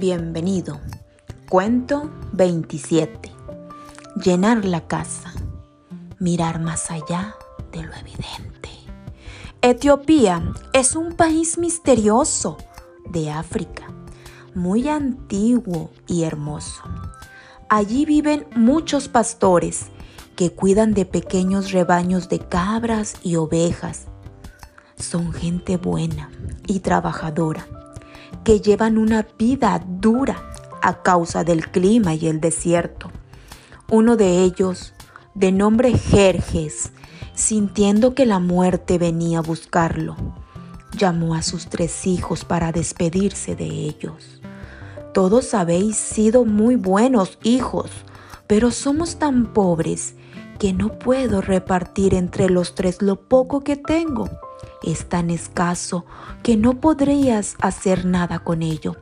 Bienvenido. Cuento 27. Llenar la casa. Mirar más allá de lo evidente. Etiopía es un país misterioso de África, muy antiguo y hermoso. Allí viven muchos pastores que cuidan de pequeños rebaños de cabras y ovejas. Son gente buena y trabajadora que llevan una vida dura a causa del clima y el desierto. Uno de ellos, de nombre Jerjes, sintiendo que la muerte venía a buscarlo, llamó a sus tres hijos para despedirse de ellos. Todos habéis sido muy buenos hijos, pero somos tan pobres que no puedo repartir entre los tres lo poco que tengo es tan escaso que no podrías hacer nada con ello.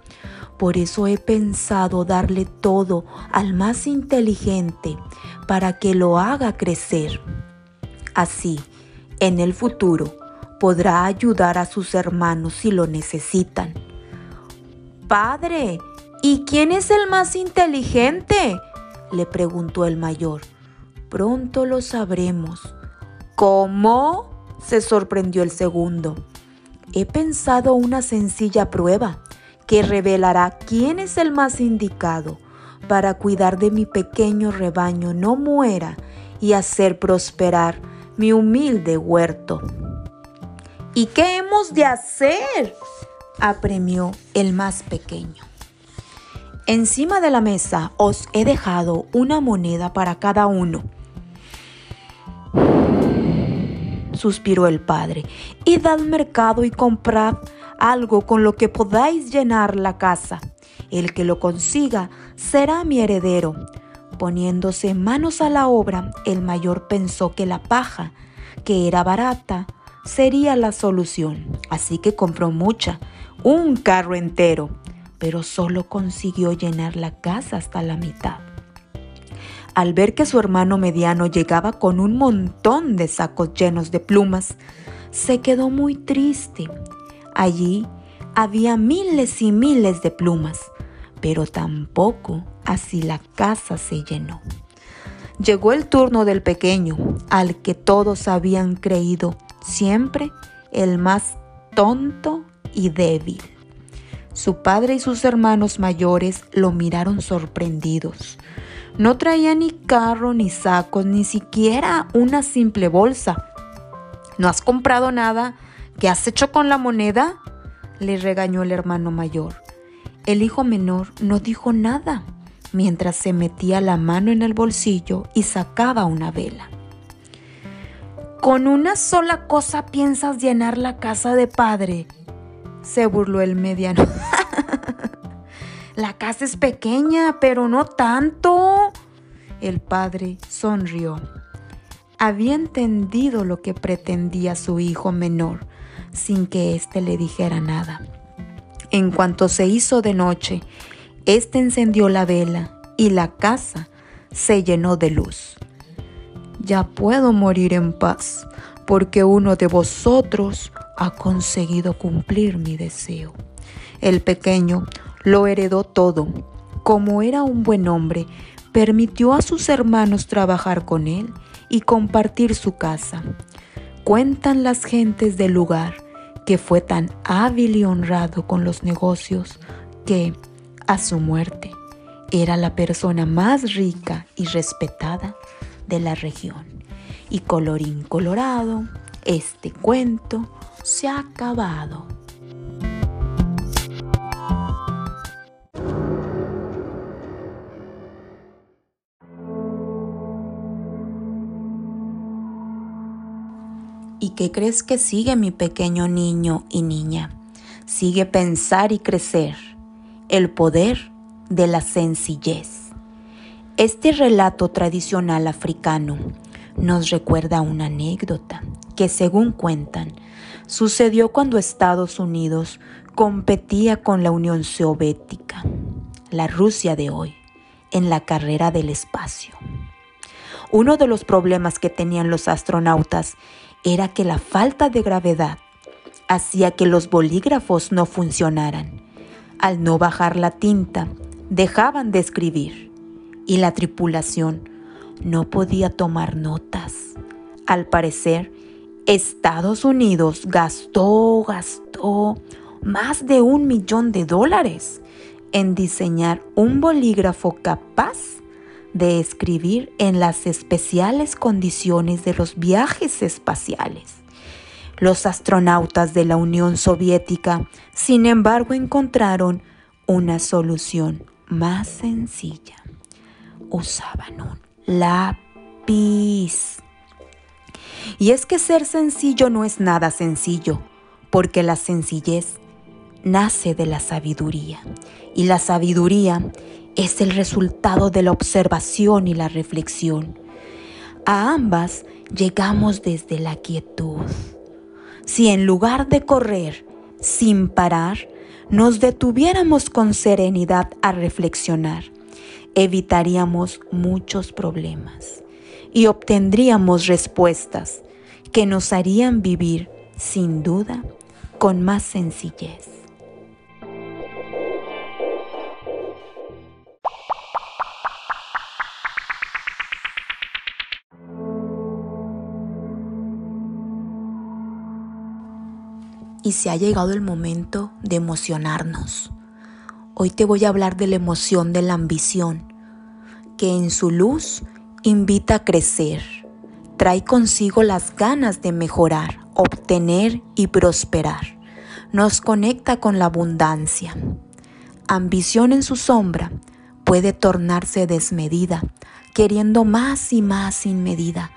Por eso he pensado darle todo al más inteligente para que lo haga crecer. Así, en el futuro, podrá ayudar a sus hermanos si lo necesitan. Padre, ¿y quién es el más inteligente? le preguntó el mayor. Pronto lo sabremos. ¿Cómo? se sorprendió el segundo. He pensado una sencilla prueba que revelará quién es el más indicado para cuidar de mi pequeño rebaño no muera y hacer prosperar mi humilde huerto. ¿Y qué hemos de hacer? apremió el más pequeño. Encima de la mesa os he dejado una moneda para cada uno suspiró el padre, id al mercado y comprad algo con lo que podáis llenar la casa. El que lo consiga será mi heredero. Poniéndose manos a la obra, el mayor pensó que la paja, que era barata, sería la solución. Así que compró mucha, un carro entero, pero solo consiguió llenar la casa hasta la mitad al ver que su hermano mediano llegaba con un montón de sacos llenos de plumas, se quedó muy triste. Allí había miles y miles de plumas, pero tampoco así la casa se llenó. Llegó el turno del pequeño, al que todos habían creído siempre el más tonto y débil. Su padre y sus hermanos mayores lo miraron sorprendidos. No traía ni carro, ni sacos, ni siquiera una simple bolsa. ¿No has comprado nada? ¿Qué has hecho con la moneda? le regañó el hermano mayor. El hijo menor no dijo nada mientras se metía la mano en el bolsillo y sacaba una vela. ¿Con una sola cosa piensas llenar la casa de padre? se burló el mediano. La casa es pequeña, pero no tanto. El padre sonrió. Había entendido lo que pretendía su hijo menor sin que éste le dijera nada. En cuanto se hizo de noche, éste encendió la vela y la casa se llenó de luz. Ya puedo morir en paz, porque uno de vosotros ha conseguido cumplir mi deseo. El pequeño lo heredó todo. Como era un buen hombre, permitió a sus hermanos trabajar con él y compartir su casa. Cuentan las gentes del lugar que fue tan hábil y honrado con los negocios que, a su muerte, era la persona más rica y respetada de la región. Y colorín colorado, este cuento se ha acabado. ¿Y qué crees que sigue mi pequeño niño y niña? Sigue pensar y crecer. El poder de la sencillez. Este relato tradicional africano nos recuerda una anécdota que según cuentan sucedió cuando Estados Unidos competía con la Unión Soviética, la Rusia de hoy, en la carrera del espacio. Uno de los problemas que tenían los astronautas era que la falta de gravedad hacía que los bolígrafos no funcionaran. Al no bajar la tinta, dejaban de escribir y la tripulación no podía tomar notas. Al parecer, Estados Unidos gastó, gastó más de un millón de dólares en diseñar un bolígrafo capaz de escribir en las especiales condiciones de los viajes espaciales. Los astronautas de la Unión Soviética, sin embargo, encontraron una solución más sencilla. Usaban un lápiz. Y es que ser sencillo no es nada sencillo, porque la sencillez nace de la sabiduría. Y la sabiduría es el resultado de la observación y la reflexión. A ambas llegamos desde la quietud. Si en lugar de correr sin parar, nos detuviéramos con serenidad a reflexionar, evitaríamos muchos problemas y obtendríamos respuestas que nos harían vivir, sin duda, con más sencillez. Y se ha llegado el momento de emocionarnos. Hoy te voy a hablar de la emoción de la ambición, que en su luz invita a crecer, trae consigo las ganas de mejorar, obtener y prosperar. Nos conecta con la abundancia. Ambición en su sombra puede tornarse desmedida, queriendo más y más sin medida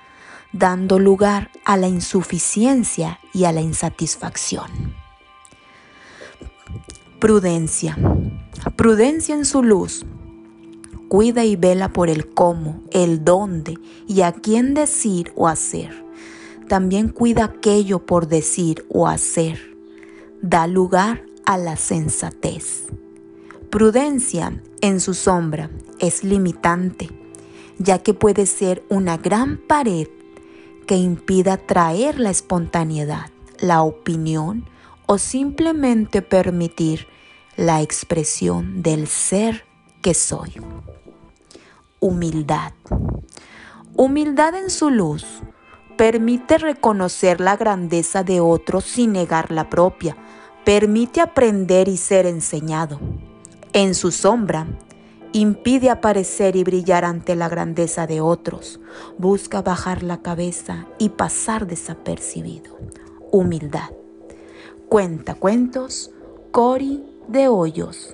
dando lugar a la insuficiencia y a la insatisfacción. Prudencia. Prudencia en su luz. Cuida y vela por el cómo, el dónde y a quién decir o hacer. También cuida aquello por decir o hacer. Da lugar a la sensatez. Prudencia en su sombra es limitante, ya que puede ser una gran pared que impida traer la espontaneidad, la opinión o simplemente permitir la expresión del ser que soy. Humildad. Humildad en su luz permite reconocer la grandeza de otros sin negar la propia, permite aprender y ser enseñado. En su sombra impide aparecer y brillar ante la grandeza de otros, busca bajar la cabeza y pasar desapercibido. Humildad. Cuenta cuentos, Cori de Hoyos.